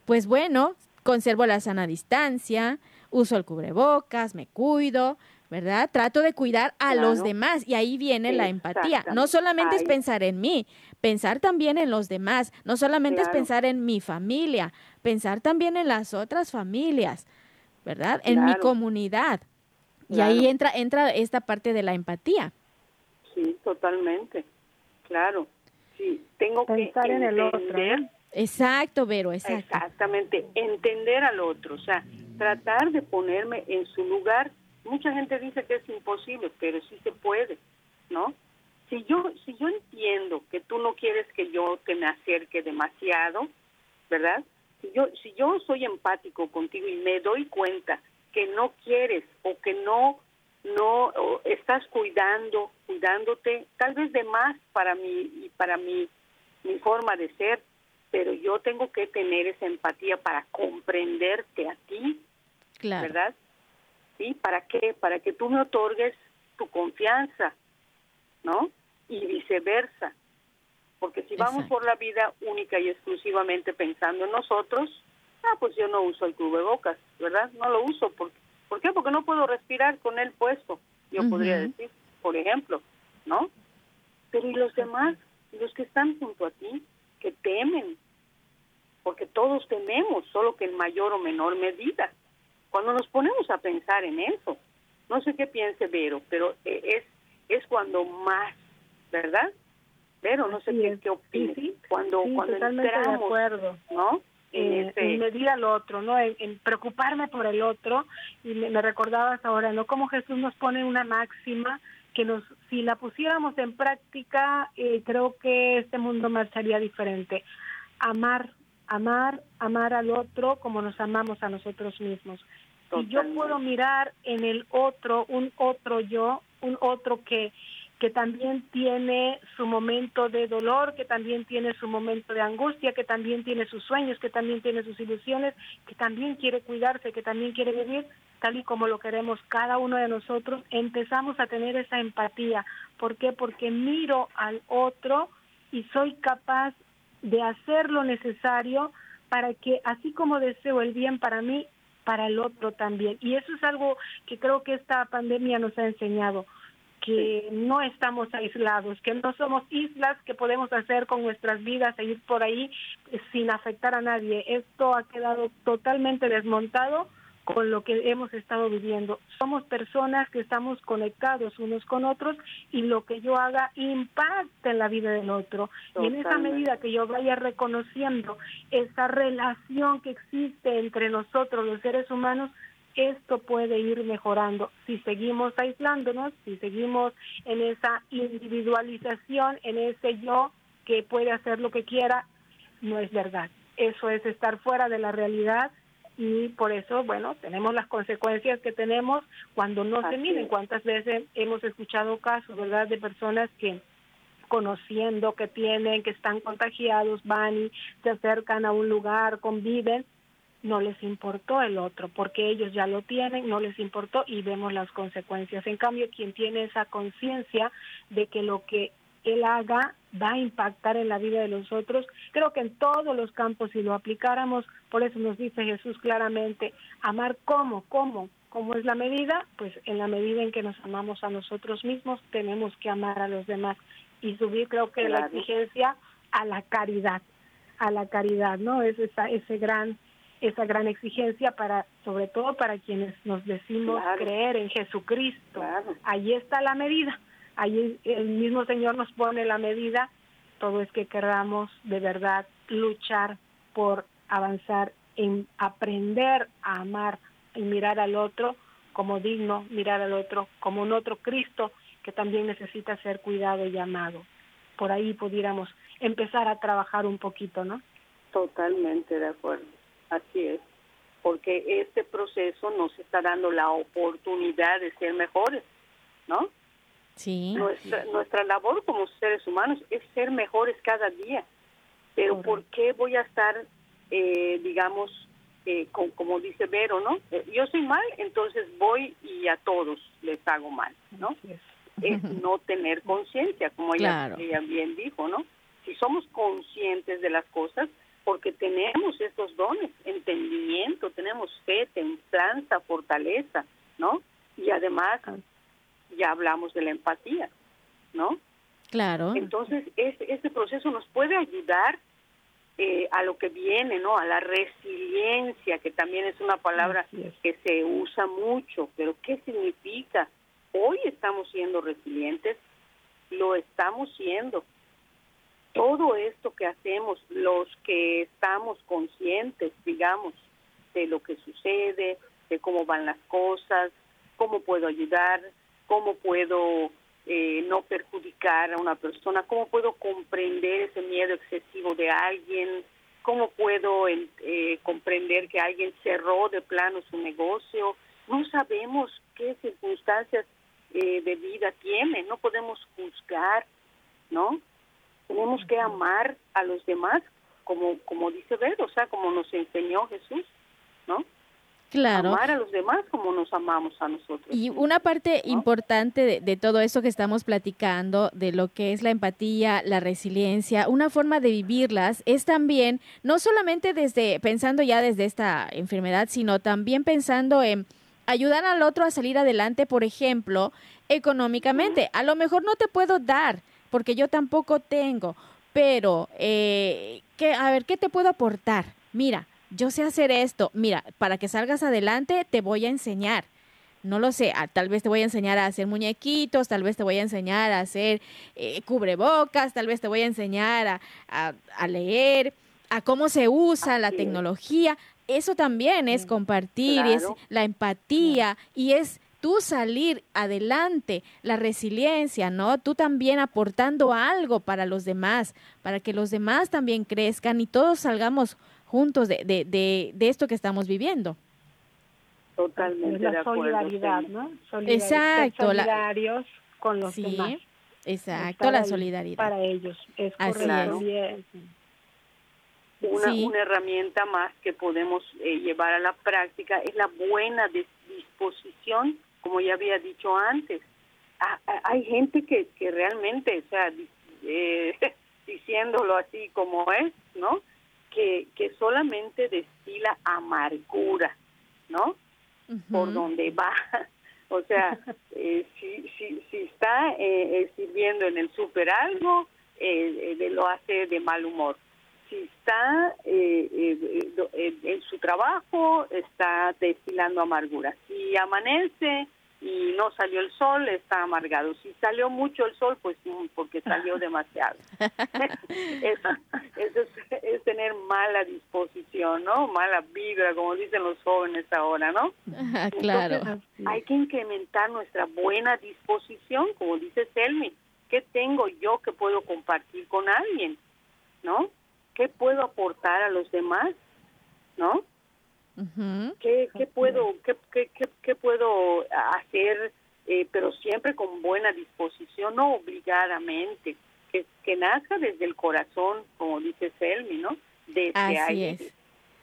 Pues bueno, conservo la sana distancia, uso el cubrebocas, me cuido, ¿verdad? Trato de cuidar a los demás y ahí viene la empatía. No solamente es pensar en mí, pensar también en los demás, no solamente es pensar en mi familia, pensar también en las otras familias, ¿verdad? En mi comunidad. Y ahí entra entra esta parte de la empatía. Sí, totalmente. Claro. Sí, tengo que pensar en el otro. Exacto, Vero, Exactamente, entender al otro, o sea, tratar de ponerme en su lugar. Mucha gente dice que es imposible, pero sí se puede, ¿no? Si yo si yo entiendo que tú no quieres que yo te me acerque demasiado, ¿verdad? Si yo si yo soy empático contigo y me doy cuenta que no quieres o que no no estás cuidando, cuidándote, tal vez de más para mi para mi mi forma de ser, pero yo tengo que tener esa empatía para comprenderte a ti, claro. ¿verdad? ¿Sí? ¿Para qué? Para que tú me otorgues tu confianza, ¿no? Y viceversa. Porque si vamos por la vida única y exclusivamente pensando en nosotros, ah, pues yo no uso el cubrebocas, ¿verdad? No lo uso. ¿Por, ¿por qué? Porque no puedo respirar con él puesto, yo podría decir, por ejemplo, ¿no? Pero ¿y los demás? Los que están junto a ti, que temen, porque todos tememos, solo que en mayor o menor medida. Cuando nos ponemos a pensar en eso, no sé qué piense Vero, pero eh, es es cuando más, ¿verdad? Vero, no sé qué, qué opinas. cuando cuando entramos, ¿no? eh, en medir al otro, ¿no? En, preocuparme por el otro. Y me, me, recordabas ahora, ¿no? Como Jesús nos pone una máxima que nos, si la pusiéramos en práctica, eh, creo que este mundo marcharía diferente. Amar, amar, amar al otro como nos amamos a nosotros mismos. Y yo puedo mirar en el otro, un otro yo, un otro que que también tiene su momento de dolor, que también tiene su momento de angustia, que también tiene sus sueños, que también tiene sus ilusiones, que también quiere cuidarse, que también quiere vivir tal y como lo queremos cada uno de nosotros, empezamos a tener esa empatía. ¿Por qué? Porque miro al otro y soy capaz de hacer lo necesario para que así como deseo el bien para mí, para el otro también. Y eso es algo que creo que esta pandemia nos ha enseñado que no estamos aislados, que no somos islas que podemos hacer con nuestras vidas e ir por ahí sin afectar a nadie. Esto ha quedado totalmente desmontado con lo que hemos estado viviendo. Somos personas que estamos conectados unos con otros y lo que yo haga impacta en la vida del otro. Y en esa medida que yo vaya reconociendo esa relación que existe entre nosotros, los seres humanos, esto puede ir mejorando. Si seguimos aislándonos, si seguimos en esa individualización, en ese yo que puede hacer lo que quiera, no es verdad. Eso es estar fuera de la realidad y por eso, bueno, tenemos las consecuencias que tenemos cuando no se miden. ¿Cuántas veces hemos escuchado casos, verdad, de personas que conociendo que tienen, que están contagiados, van y se acercan a un lugar, conviven no les importó el otro, porque ellos ya lo tienen, no les importó y vemos las consecuencias. En cambio, quien tiene esa conciencia de que lo que él haga va a impactar en la vida de los otros, creo que en todos los campos, si lo aplicáramos, por eso nos dice Jesús claramente, amar cómo, cómo, cómo es la medida, pues en la medida en que nos amamos a nosotros mismos, tenemos que amar a los demás y subir, creo que la exigencia a la caridad, a la caridad, ¿no? Es esa, ese gran esa gran exigencia para, sobre todo para quienes nos decimos creer en Jesucristo. Ahí está la medida, ahí el mismo Señor nos pone la medida, todo es que queramos de verdad luchar por avanzar en aprender a amar y mirar al otro como digno, mirar al otro como un otro Cristo que también necesita ser cuidado y amado. Por ahí pudiéramos empezar a trabajar un poquito, ¿no? Totalmente de acuerdo. Así es, porque este proceso nos está dando la oportunidad de ser mejores, ¿no? Sí. Nuestra, nuestra labor como seres humanos es ser mejores cada día, pero ¿por qué voy a estar, eh, digamos, eh, como dice Vero, ¿no? Eh, yo soy mal, entonces voy y a todos les hago mal, ¿no? Es. [LAUGHS] no tener conciencia, como ella, ella bien dijo, ¿no? Si somos conscientes de las cosas, porque tenemos estos dones, entendimiento, tenemos fe, templanza, fortaleza, ¿no? Y además ya hablamos de la empatía, ¿no? Claro. Entonces, este, este proceso nos puede ayudar eh, a lo que viene, ¿no? A la resiliencia, que también es una palabra que se usa mucho, pero ¿qué significa? Hoy estamos siendo resilientes, lo estamos siendo, todo esto que hacemos, los que estamos conscientes, digamos, de lo que sucede, de cómo van las cosas, cómo puedo ayudar, cómo puedo eh, no perjudicar a una persona, cómo puedo comprender ese miedo excesivo de alguien, cómo puedo eh, comprender que alguien cerró de plano su negocio. No sabemos qué circunstancias eh, de vida tiene, no podemos juzgar, ¿no? Tenemos que amar a los demás, como, como dice Ver, o sea, como nos enseñó Jesús, ¿no? Claro. Amar a los demás como nos amamos a nosotros. Y una parte importante de, todo eso que estamos platicando, de lo que es la empatía, la resiliencia, una forma de vivirlas, es también, no solamente desde, pensando ya desde esta enfermedad, sino también pensando en ayudar al otro a salir adelante, por ejemplo, económicamente. A lo mejor no te puedo dar, porque yo tampoco tengo, pero, eh, ¿qué, a ver, ¿qué te puedo aportar? Mira, yo sé hacer esto, mira, para que salgas adelante te voy a enseñar. No lo sé, ah, tal vez te voy a enseñar a hacer muñequitos, tal vez te voy a enseñar a hacer eh, cubrebocas, tal vez te voy a enseñar a, a, leer, a cómo se usa la tecnología. Eso también es compartir, es la empatía y es tú salir adelante, la resiliencia, ¿no? Tú también aportando algo para los demás, para que los demás también crezcan y todos salgamos juntos de, de, de, esto que estamos viviendo. Totalmente. La solidaridad, ¿no? exacto. Solidarios con los demás. Exacto, la solidaridad. Para ellos, es correcto. Una, una herramienta más que podemos eh, llevar a la práctica es la buena disposición como ya había dicho antes. hay gente que, que realmente, o sea, eh, [LAUGHS] diciéndolo así como es, ¿no? Que, que solamente destila amargura, ¿no? Por donde va. [LAUGHS] O sea, [LAUGHS] eh, si, si, si está eh, sirviendo en el super algo, lo hace de mal humor. Si está en su trabajo, está destilando amargura. Si amanece y no salió el sol, está amargado. Si salió mucho el sol, pues porque salió [LAUGHS] demasiado. [LAUGHS] eso, es, tener mala disposición, ¿no? Mala vibra, como dicen los jóvenes ahora, ¿no? claro. hay que incrementar nuestra buena disposición, como dice Selmi. ¿Qué tengo yo que puedo compartir con alguien? ¿No? ¿Qué puedo aportar a los demás? ¿Qué, qué, puedo, qué, qué, qué, puedo hacer, eh, pero siempre con buena disposición, no obligadamente, que, que nazca desde el corazón, como dice Selmi, ¿no? Desde ahí,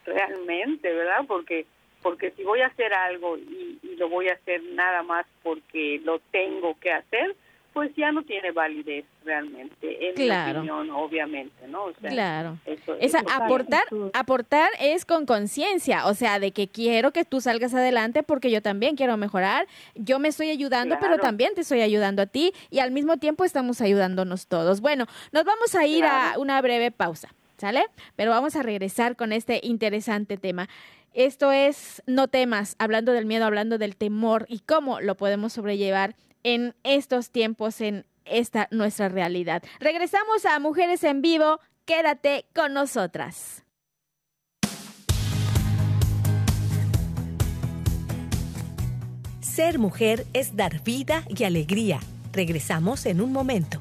realmente, ¿verdad? Porque porque si voy a hacer algo y, y, lo voy a hacer nada más porque lo tengo que hacer, pues ya no tiene validez realmente, en claro. mi opinión, obviamente, ¿no? claro. Esa, aportar, aportar es con conciencia, o sea, de que quiero que tú salgas adelante porque yo también quiero mejorar, yo me estoy ayudando, pero también te estoy ayudando a ti y al mismo tiempo estamos ayudándonos todos. Bueno, nos vamos a ir a una breve pausa, ¿sale? Pero vamos a regresar con este interesante tema. Esto es No temas, hablando del miedo, hablando del temor y cómo lo podemos sobrellevar en estos tiempos, en esta nuestra realidad. Regresamos a Mujeres en Vivo. Quédate con nosotras. Ser mujer es dar vida y alegría. Regresamos en un momento.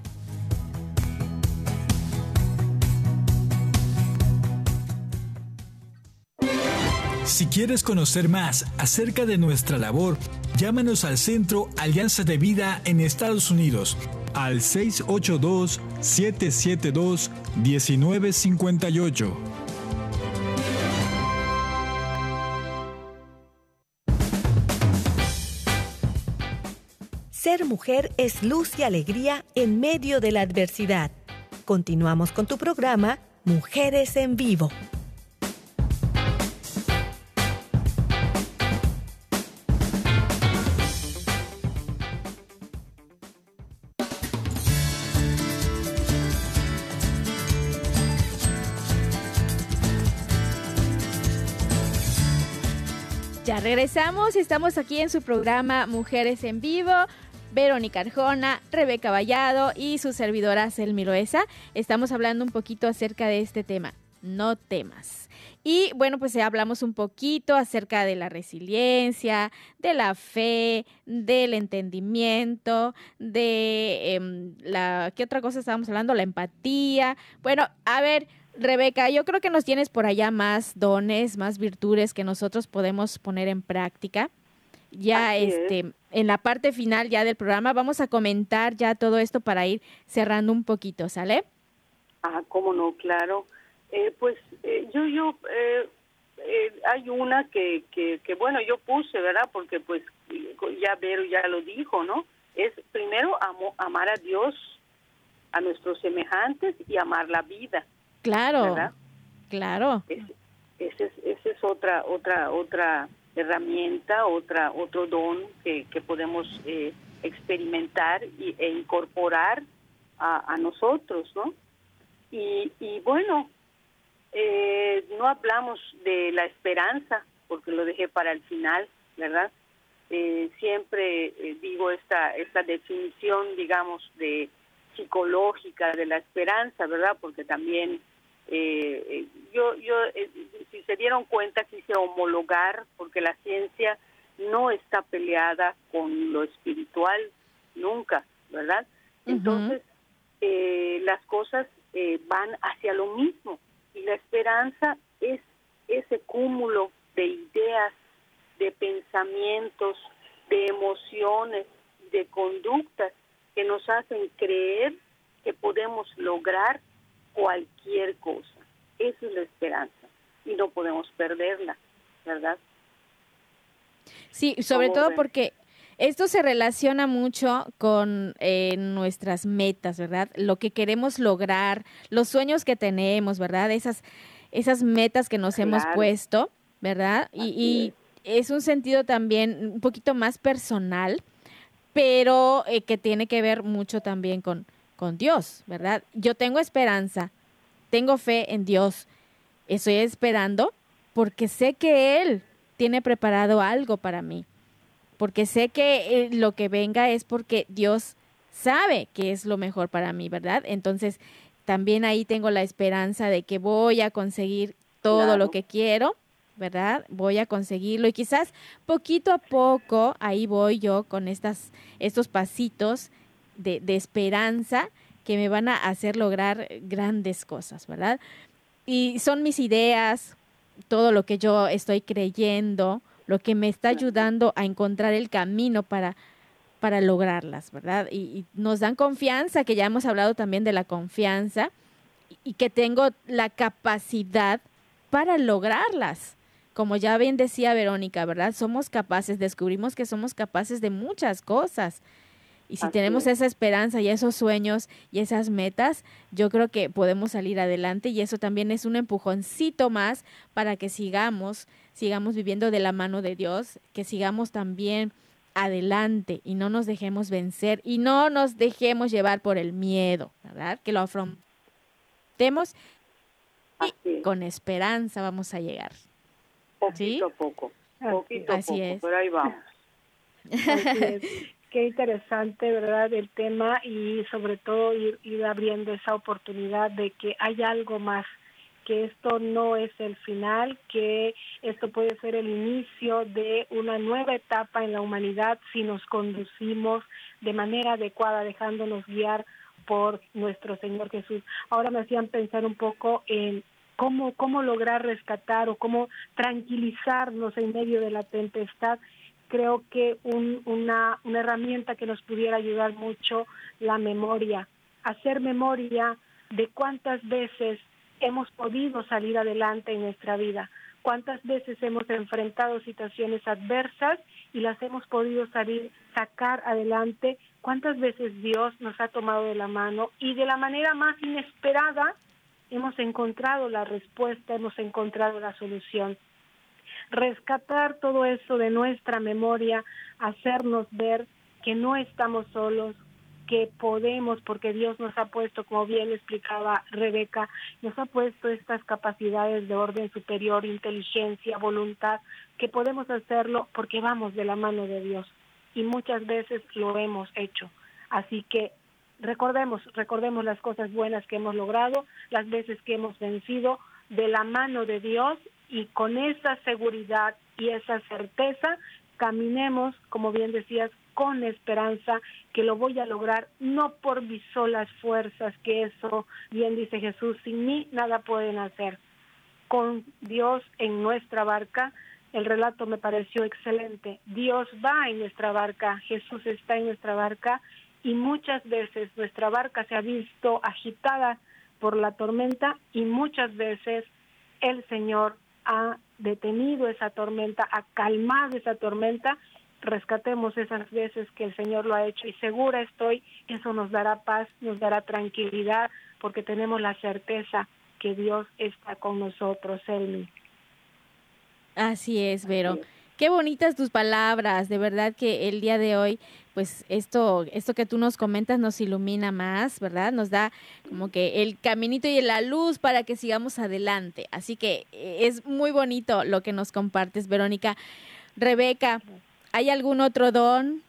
Si quieres conocer más acerca de nuestra labor, llámanos al Centro Alianza de Vida en Estados Unidos al 682-772-1958. Ser mujer es luz y alegría en medio de la adversidad. Continuamos con tu programa Mujeres en Vivo. Regresamos y estamos aquí en su programa Mujeres en Vivo. Verónica Arjona, Rebeca Vallado y su servidora Selmi Loesa. Estamos hablando un poquito acerca de este tema. No temas. Y bueno, pues hablamos un poquito acerca de la resiliencia, de la fe, del entendimiento, de em, la... ¿Qué otra cosa estábamos hablando? La empatía. Bueno, a ver, Rebeca, yo creo que nos tienes por allá más dones, más virtudes que nosotros podemos poner en práctica. Ya este en la parte final ya del programa vamos a comentar ya todo esto para ir cerrando un poquito, ¿sale? Ah, cómo no, claro. Eh, pues eh, yo yo eh, hay una que, que, que bueno yo puse, ¿verdad? Porque pues ya Vero ya lo dijo, ¿no? Es primero amar a Dios, a nuestros semejantes y amar la vida. Claro, claro. Esa es, es otra, otra, otra herramienta, otra, otro don que, que podemos eh, experimentar y, e incorporar a, a nosotros, ¿no? Y, y bueno, eh, no hablamos de la esperanza, porque lo dejé para el final, ¿verdad? Eh, siempre digo esta, esta definición, digamos, de psicológica de la esperanza, ¿verdad? Porque también eh, yo, yo si se dieron cuenta, quise homologar, porque la ciencia no está peleada con lo espiritual nunca, ¿verdad? Entonces, las cosas van hacia lo mismo y la esperanza es ese cúmulo de ideas, de pensamientos, de emociones, de conductas que nos hacen creer que podemos lograr cualquier cosa. Esa es la esperanza y no podemos perderla, ¿verdad? Sí, sobre todo porque esto se relaciona mucho con eh, nuestras metas, ¿verdad? Lo que queremos lograr, los sueños que tenemos, ¿verdad? Esas, esas metas que nos hemos puesto, ¿verdad? Y, es. un sentido también un poquito más personal, pero eh, que tiene que ver mucho también con, con Dios, ¿verdad? Yo tengo esperanza, tengo fe en Dios, estoy esperando porque sé que Él tiene preparado algo para mí porque sé que eh, lo que venga es porque Dios sabe que es lo mejor para mí, ¿verdad? Entonces, también ahí tengo la esperanza de que voy a conseguir todo lo que quiero, ¿verdad? Voy a conseguirlo y quizás poquito a poco ahí voy yo con estas, estos pasitos de, de esperanza que me van a hacer lograr grandes cosas, ¿verdad? Y son mis ideas, todo lo que yo estoy creyendo, lo que me está ayudando a encontrar el camino para, para lograrlas, ¿verdad? Y, nos dan confianza, que ya hemos hablado también de la confianza, y, que tengo la capacidad para lograrlas. Como ya bien decía Verónica, ¿verdad? Somos capaces, descubrimos que somos capaces de muchas cosas. Y si tenemos esa esperanza y esos sueños y esas metas, yo creo que podemos salir adelante y eso también es un empujoncito más para que sigamos sigamos viviendo de la mano de Dios, que sigamos también adelante y no nos dejemos vencer y no nos dejemos llevar por el miedo, ¿verdad? Que lo afrontemos y con esperanza vamos a llegar. Poquito a poco, poquito a poco, es. pero ahí vamos. [LAUGHS] Qué interesante, ¿verdad? El tema y sobre todo ir, ir abriendo esa oportunidad de que hay algo más que esto no es el final, que esto puede ser el inicio de una nueva etapa en la humanidad si nos conducimos de manera adecuada, dejándonos guiar por nuestro Señor Jesús. Ahora me hacían pensar un poco en cómo, cómo lograr rescatar o cómo tranquilizarnos en medio de la tempestad. Creo que una, una herramienta que nos pudiera ayudar mucho, la memoria, hacer memoria de cuántas veces hemos podido salir adelante en nuestra vida, cuántas veces hemos enfrentado situaciones adversas y las hemos podido salir, sacar adelante, cuántas veces Dios nos ha tomado de la mano y de la manera más inesperada hemos encontrado la respuesta, hemos encontrado la solución. Rescatar todo eso de nuestra memoria, hacernos ver que no estamos solos, que podemos, porque Dios nos ha puesto, como bien explicaba Rebeca, nos ha puesto estas capacidades de orden superior, inteligencia, voluntad, que podemos hacerlo porque vamos de la mano de Dios y muchas veces lo hemos hecho. Así que recordemos, recordemos las cosas buenas que hemos logrado, las veces que hemos vencido de la mano de Dios y con esa seguridad y esa certeza caminemos, como bien decías, con esperanza que lo voy a lograr, no por mis solas fuerzas, que eso, bien dice Jesús, sin mí nada pueden hacer. Con Dios en nuestra barca, el relato me pareció excelente. Dios va en nuestra barca, Jesús está en nuestra barca y muchas veces nuestra barca se ha visto agitada por la tormenta y muchas veces el Señor ha detenido esa tormenta, ha calmado esa tormenta rescatemos esas veces que el Señor lo ha hecho y segura estoy, eso nos dará paz, nos dará tranquilidad, porque tenemos la certeza que Dios está con nosotros, Elmi. Así es, Vero. Qué bonitas tus palabras, de verdad que el día de hoy, pues esto, esto que tú nos comentas nos ilumina más, ¿verdad? Nos da como que el caminito y la luz para que sigamos adelante. Así que eh, es muy bonito lo que nos compartes, Verónica. Rebeca, ¿Hay algún otro don,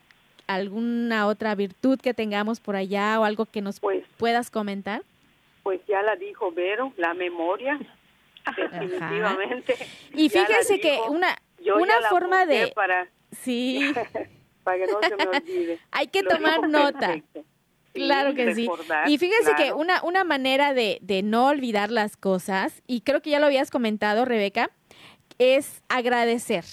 alguna otra virtud que tengamos por allá o algo que nos pues, puedas comentar? Pues ya la dijo Vero, la memoria, definitivamente. Y fíjese que una, una forma de... Para, sí. [LAUGHS] para que no se me [LAUGHS] olvide. Hay que tomar nota. claro que sí. Y fíjese que una, una manera de, de no olvidar las cosas, y creo que ya lo habías comentado, Rebeca, es agradecer,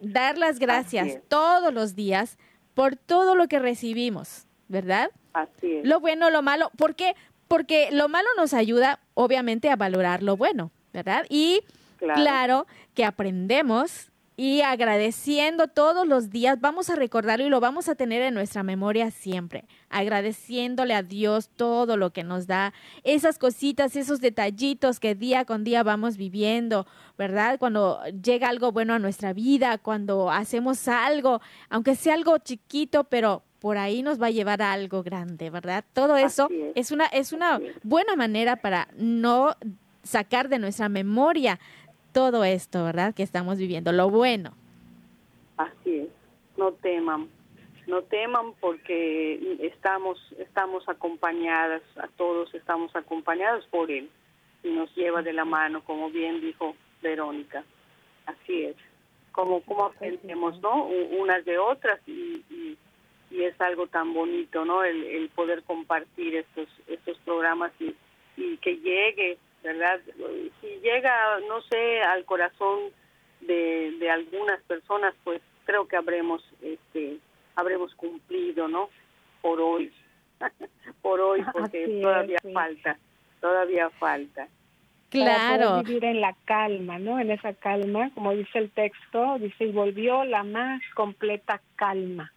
dar las gracias todos los días por todo lo que recibimos, ¿verdad? Así es. Lo bueno, lo malo, ¿por qué? Porque lo malo nos ayuda, obviamente, a valorar lo bueno, ¿verdad? Y claro, que aprendemos y agradeciendo todos los días, vamos a recordarlo y lo vamos a tener en nuestra memoria siempre, agradeciéndole a Dios todo lo que nos da, esas cositas, esos detallitos que día con día vamos viviendo, ¿verdad? Cuando llega algo bueno a nuestra vida, cuando hacemos algo, aunque sea algo chiquito, pero por ahí nos va a llevar a algo grande, ¿verdad? Todo eso es. una es una buena manera para no sacar de nuestra memoria todo esto, ¿verdad? Que estamos viviendo, lo bueno. Así es. No teman. No teman porque estamos estamos acompañadas, a todos estamos acompañados por él y nos lleva de la mano, como bien dijo Verónica. Así es. Como como aprendemos, ¿no? Unas de otras y y es algo tan bonito, ¿no? El, poder compartir estos estos programas y, y que llegue, ¿verdad? Si llega, no sé, al corazón de, de algunas personas, pues creo que habremos este habremos cumplido, ¿no? Por hoy, [LAUGHS] por hoy, porque todavía falta, todavía falta. Claro. vivir en la calma, ¿no? En esa calma, como dice el texto, dice, y volvió la más completa calma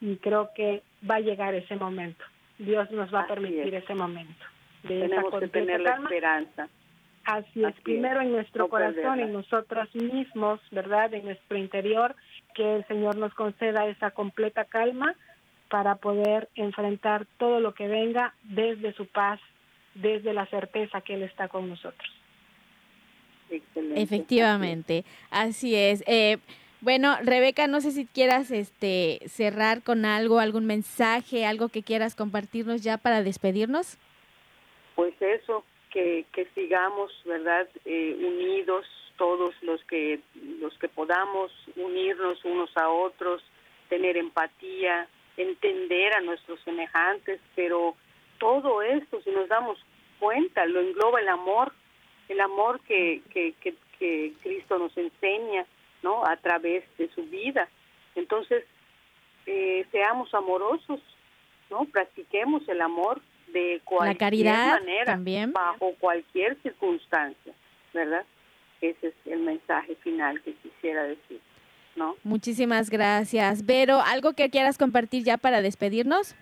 y creo que va a llegar ese momento. Dios nos va a permitir ese momento. Tenemos que tener la esperanza. Así es, primero en nuestro corazón, en nosotros mismos, ¿verdad? En nuestro interior, que el Señor nos conceda esa completa calma para poder enfrentar todo lo que venga desde su paz, desde la certeza que Él está con nosotros. Efectivamente, así es. Eh, bueno, Rebeca, no sé si quieras este cerrar con algo, algún mensaje, algo que quieras compartirnos ya para despedirnos. Pues eso, que, que sigamos, ¿verdad? Eh, unidos todos los que los que podamos unirnos unos a otros, tener empatía, entender a nuestros semejantes, pero todo esto, si nos damos cuenta, lo engloba el amor, el amor que, que, que, que Cristo nos enseña ¿no? A través de su vida. Entonces, eh, seamos amorosos, ¿no? Practiquemos el amor de cualquier manera, también. bajo cualquier circunstancia, ¿verdad? Ese es el mensaje final que quisiera decir, ¿no? Muchísimas gracias. Vero, ¿algo que quieras compartir ya para despedirnos?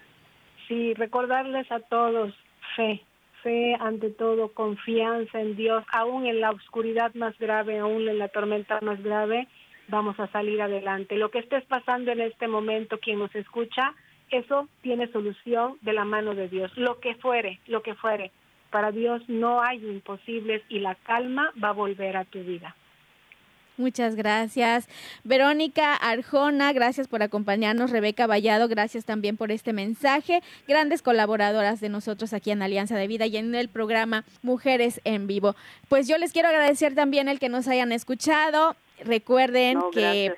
Sí, recordarles a todos fe, fe ante todo, confianza en Dios, aún en la oscuridad más grave, aún en la tormenta más grave, vamos a salir adelante. Lo que estés pasando en este momento, quien nos escucha, eso tiene solución de la mano de Dios. Lo que fuere, lo que fuere. Para Dios no hay imposibles y la calma va a volver a tu vida. Muchas gracias. Verónica Arjona, gracias por acompañarnos. Rebeca Vallado, gracias también por este mensaje. Grandes colaboradoras de nosotros aquí en Alianza de Vida y en el programa Mujeres en Vivo. Pues yo les quiero agradecer también el que nos hayan escuchado. Recuerden que...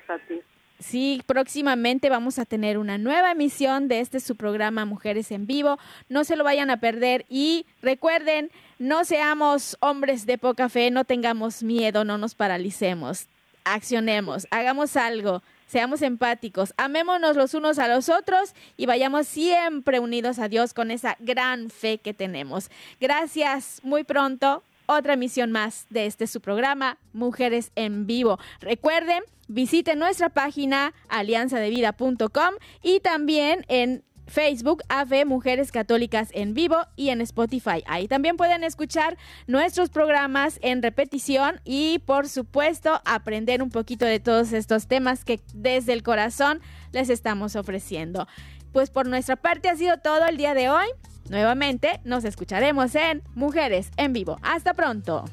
Sí, próximamente vamos a tener una nueva emisión de este su programa Mujeres en Vivo. No se lo vayan a perder y recuerden, no seamos hombres de poca fe, no tengamos miedo, no nos paralicemos. Accionemos, hagamos algo, seamos empáticos, amémonos los unos a los otros y vayamos siempre unidos a Dios con esa gran fe que tenemos. Gracias, muy pronto otra emisión más de este su programa, Mujeres en Vivo. Recuerden, visiten nuestra página alianzadevida.com y también en Facebook, AVE Mujeres Católicas en Vivo y en Spotify. Ahí también pueden escuchar nuestros programas en repetición y, por supuesto, aprender un poquito de todos estos temas que desde el corazón les estamos ofreciendo. Pues por nuestra parte ha sido todo el día de hoy. Nuevamente nos escucharemos en Mujeres en Vivo. Hasta pronto.